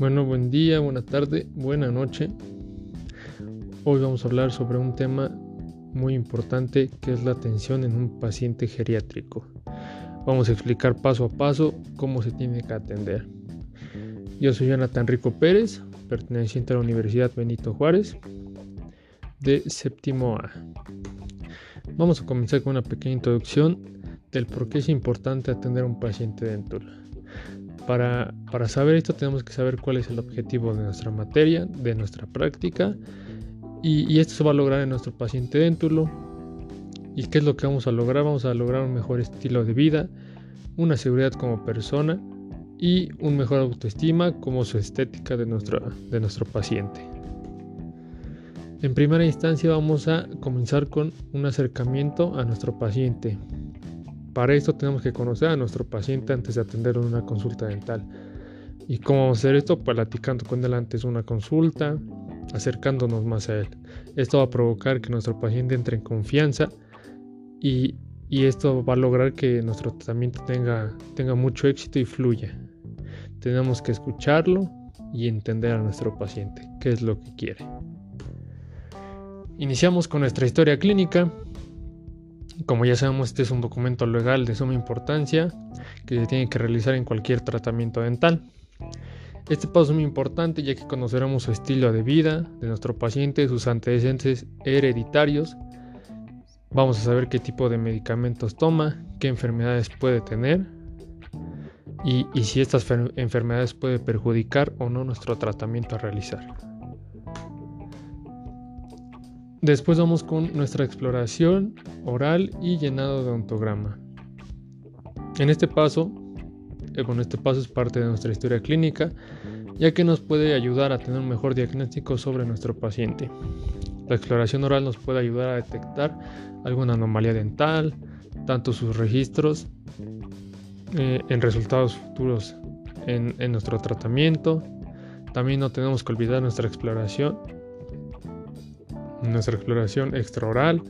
Bueno, buen día, buena tarde, buena noche. Hoy vamos a hablar sobre un tema muy importante que es la atención en un paciente geriátrico. Vamos a explicar paso a paso cómo se tiene que atender. Yo soy Jonathan Rico Pérez, perteneciente a la Universidad Benito Juárez, de séptimo A. Vamos a comenzar con una pequeña introducción del por qué es importante atender a un paciente dental. Para, para, saber esto tenemos que saber cuál es el objetivo de nuestra materia, de nuestra práctica y, esto se va a lograr en nuestro paciente déntulo. ¿Y qué es lo que vamos a lograr? Vamos a lograr un mejor estilo de vida, una seguridad como persona y un mejor autoestima como su estética de nuestro, de nuestro paciente. En primera instancia vamos a comenzar con un acercamiento a nuestro paciente. Para esto tenemos que conocer a nuestro paciente antes de atender una consulta dental. ¿Y cómo vamos a hacer esto? Platicando con él antes una consulta, acercándonos más a él. Esto va a provocar que nuestro paciente entre en confianza y, y esto va a lograr que nuestro tratamiento tenga, tenga mucho éxito y fluya. Tenemos que escucharlo y entender a nuestro paciente, qué es lo que quiere. Iniciamos con nuestra historia clínica. Como ya sabemos, este es un documento legal de suma importancia que se tiene que realizar en cualquier tratamiento dental. Este paso es muy importante ya que conoceremos su estilo de vida de nuestro paciente, sus antecedentes hereditarios. Vamos a saber qué tipo de medicamentos toma, qué enfermedades puede tener y, y si estas enfermedades pueden perjudicar o no nuestro tratamiento a realizar. Después vamos con nuestra exploración oral y llenado de ontograma. En este paso, eh, bueno, este paso es parte de nuestra historia clínica, ya que nos puede ayudar a tener un mejor diagnóstico sobre nuestro paciente. La exploración oral nos puede ayudar a detectar alguna anomalía dental, tanto sus registros eh, en resultados futuros en, en nuestro tratamiento. También no tenemos que olvidar nuestra exploración nuestra exploración extraoral,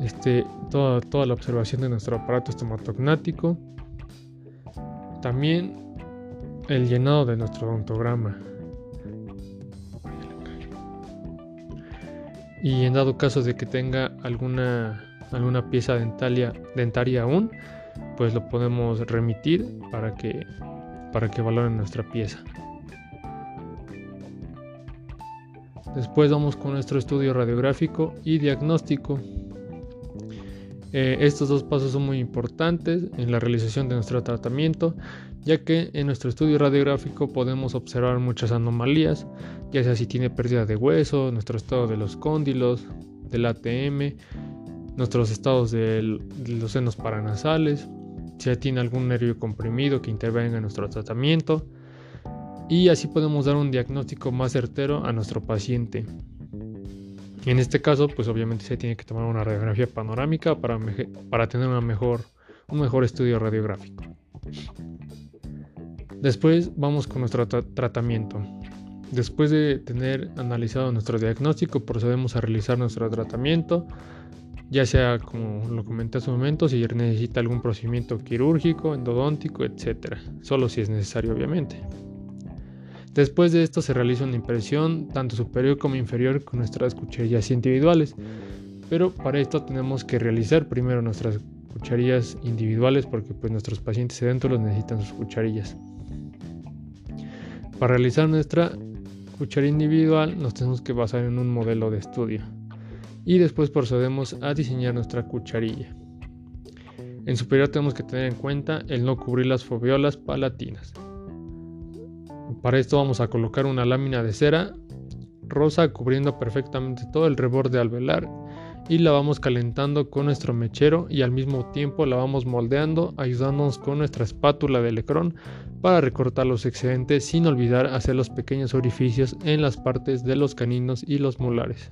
este, toda, toda la observación de nuestro aparato estomatognático, también el llenado de nuestro odontograma. Y en dado caso de que tenga alguna, alguna pieza dentaria, dentaria aún, pues lo podemos remitir para que, para que valoren nuestra pieza. Después vamos con nuestro estudio radiográfico y diagnóstico. Eh, estos dos pasos son muy importantes en la realización de nuestro tratamiento, ya que en nuestro estudio radiográfico podemos observar muchas anomalías, ya sea si tiene pérdida de hueso, nuestro estado de los cóndilos, del ATM, nuestros estados de los senos paranasales, si tiene algún nervio comprimido que intervenga en nuestro tratamiento, y así podemos dar un diagnóstico más certero a nuestro paciente. En este caso, pues obviamente se tiene que tomar una radiografía panorámica para, tener una mejor, un mejor estudio radiográfico. Después vamos con nuestro tratamiento. Después de tener analizado nuestro diagnóstico, procedemos a realizar nuestro tratamiento, ya sea como lo comenté hace un momento, si necesita algún procedimiento quirúrgico, endodóntico, etc. Solo si es necesario, obviamente. Después de esto se realiza una impresión tanto superior como inferior con nuestras cucharillas individuales. Pero para esto tenemos que realizar primero nuestras cucharillas individuales porque pues nuestros pacientes los necesitan sus cucharillas. Para realizar nuestra cucharilla individual nos tenemos que basar en un modelo de estudio y después procedemos a diseñar nuestra cucharilla. En superior tenemos que tener en cuenta el no cubrir las foviolas palatinas. Para esto vamos a colocar una lámina de cera rosa cubriendo perfectamente todo el reborde alveolar y la vamos calentando con nuestro mechero y al mismo tiempo la vamos moldeando ayudándonos con nuestra espátula de lecrón para recortar los excedentes sin olvidar hacer los pequeños orificios en las partes de los caninos y los molares.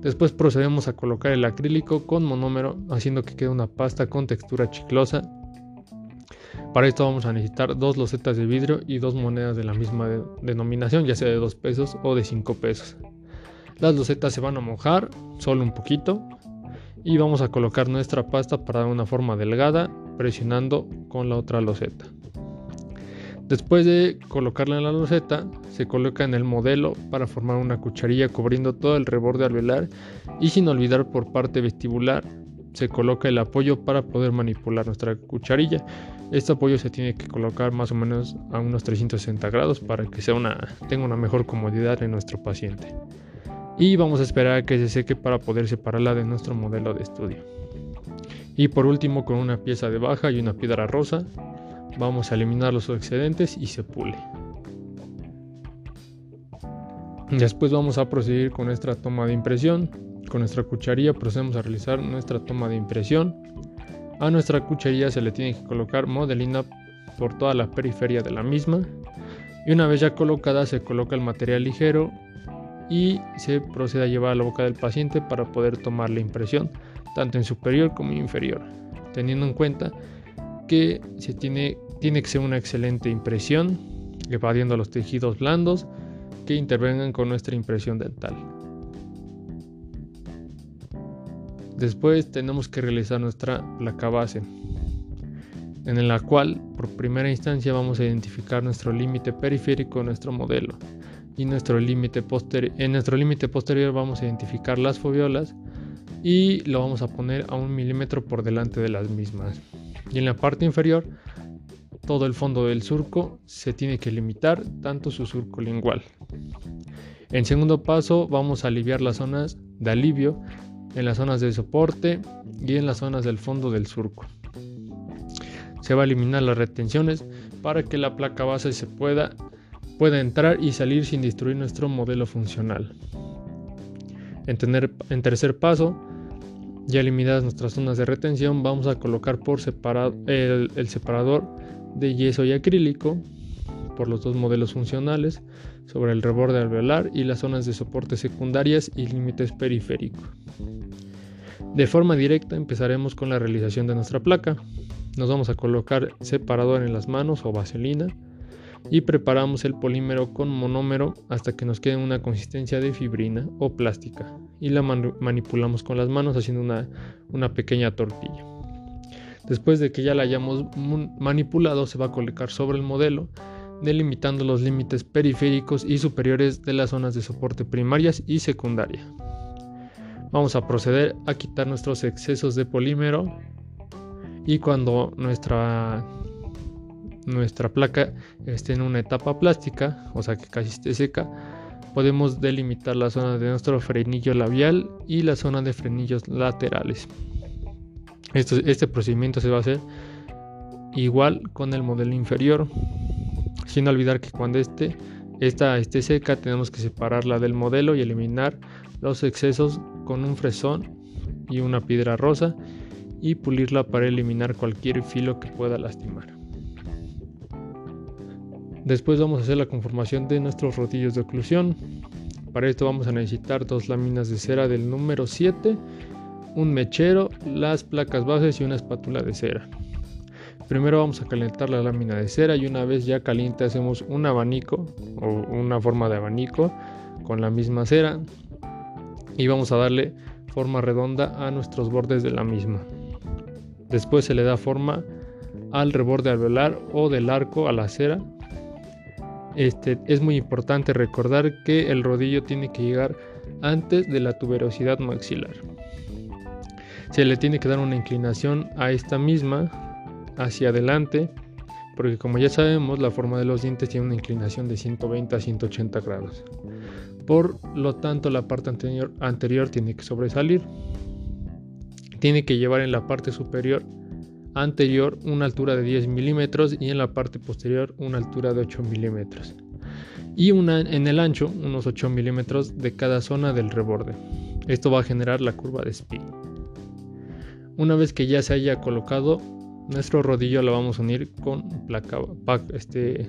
Después procedemos a colocar el acrílico con monómero haciendo que quede una pasta con textura chiclosa para esto vamos a necesitar dos losetas de vidrio y dos monedas de la misma denominación, ya sea de 2 pesos o de 5 pesos. Las losetas se van a mojar solo un poquito y vamos a colocar nuestra pasta para dar una forma delgada presionando con la otra loseta. Después de colocarla en la loseta, se coloca en el modelo para formar una cucharilla cubriendo todo el reborde alveolar y sin olvidar por parte vestibular se coloca el apoyo para poder manipular nuestra cucharilla. Este apoyo se tiene que colocar más o menos a unos 360 grados para que sea una, tenga una mejor comodidad en nuestro paciente. Y vamos a esperar a que se seque para poder separarla de nuestro modelo de estudio. Y por último con una pieza de baja y una piedra rosa vamos a eliminar los excedentes y se pule. Después vamos a proceder con nuestra toma de impresión. Con nuestra cucharilla procedemos a realizar nuestra toma de impresión. A nuestra cucharilla se le tiene que colocar modelina por toda la periferia de la misma. Y una vez ya colocada se coloca el material ligero y se procede a llevar a la boca del paciente para poder tomar la impresión, tanto en superior como inferior, teniendo en cuenta que se tiene, tiene que ser una excelente impresión, evadiendo los tejidos blandos que intervengan con nuestra impresión dental. Después tenemos que realizar nuestra placa base, en la cual por primera instancia vamos a identificar nuestro límite periférico de nuestro modelo y nuestro límite. En nuestro límite posterior vamos a identificar las foviolas y lo vamos a poner a un milímetro por delante de las mismas y en la parte inferior todo el fondo del surco se tiene que limitar tanto su surco lingual. En segundo paso vamos a aliviar las zonas de alivio en las zonas de soporte y en las zonas del fondo del surco. Se va a eliminar las retenciones para que la placa base se pueda, pueda entrar y salir sin destruir nuestro modelo funcional. En, tercer paso ya eliminadas nuestras zonas de retención, vamos a colocar por separado el, separador de yeso y acrílico por los dos modelos funcionales sobre el reborde alveolar y las zonas de soporte secundarias y límites periféricos. De forma directa empezaremos con la realización de nuestra placa. Nos vamos a colocar separador en las manos o vaselina y preparamos el polímero con monómero hasta que nos quede una consistencia de fibrina o plástica y la manipulamos con las manos haciendo una, una pequeña tortilla. Después de que ya la hayamos manipulado se va a colocar sobre el modelo delimitando los límites periféricos y superiores de las zonas de soporte primarias y secundaria. Vamos a proceder a quitar nuestros excesos de polímero y cuando nuestra nuestra placa esté en una etapa plástica, o sea que casi esté seca, podemos delimitar la zona de nuestro frenillo labial y la zona de frenillos laterales. este procedimiento se va a hacer igual con el modelo inferior, sin olvidar que cuando este, esta esté seca tenemos que separarla del modelo y eliminar los excesos con un fresón y una piedra rosa y pulirla para eliminar cualquier filo que pueda lastimar. Después vamos a hacer la conformación de nuestros rodillos de oclusión. Para esto vamos a necesitar dos láminas de cera del número 7, un mechero, las placas bases y una espátula de cera. Primero vamos a calentar la lámina de cera y una vez ya caliente hacemos un abanico o una forma de abanico con la misma cera y vamos a darle forma redonda a nuestros bordes de la misma. Después se le da forma al reborde alveolar o del arco a la cera este, es muy importante recordar que el rodillo tiene que llegar antes de la tuberosidad maxilar. Se le tiene que dar una inclinación a esta misma hacia adelante, porque como ya sabemos la forma de los dientes tiene una inclinación de 120 a 180 grados. Por lo tanto la parte anterior, anterior tiene que sobresalir. Tiene que llevar en la parte superior anterior una altura de 10 milímetros y en la parte posterior una altura de 8 milímetros y una en el ancho unos 8 milímetros de cada zona del reborde. Esto va a generar la curva de Spee. Una vez que ya se haya colocado, nuestro rodillo lo vamos a unir con, placa, este,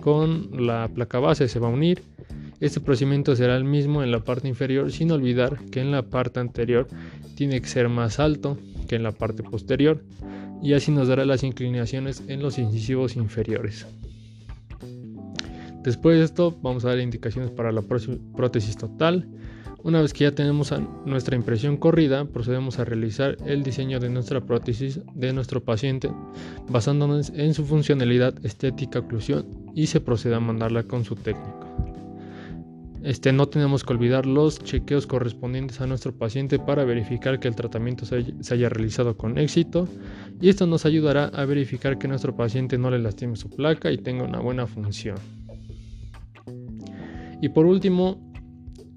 con la placa base, se va a unir. Este procedimiento será el mismo en la parte inferior sin olvidar que en la parte anterior tiene que ser más alto que en la parte posterior y así nos dará las inclinaciones en los incisivos inferiores. Después de esto vamos a dar indicaciones para la prótesis total. Una vez que ya tenemos nuestra impresión corrida, procedemos a realizar el diseño de nuestra prótesis de nuestro paciente basándonos en su funcionalidad estética oclusión y se procede a mandarla con su técnico. Este, no tenemos que olvidar los chequeos correspondientes a nuestro paciente para verificar que el tratamiento se haya realizado con éxito y esto nos ayudará a verificar que nuestro paciente no le lastime su placa y tenga una buena función. Y por último,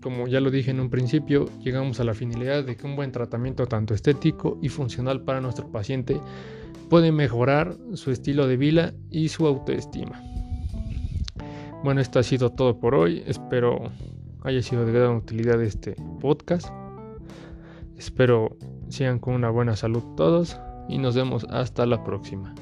como ya lo dije en un principio, llegamos a la finalidad de que un buen tratamiento tanto estético y funcional para nuestro paciente puede mejorar su estilo de vida y su autoestima. Bueno, esto ha sido todo por hoy. Espero haya sido de gran utilidad este podcast. Espero sigan con una buena salud todos y nos vemos hasta la próxima.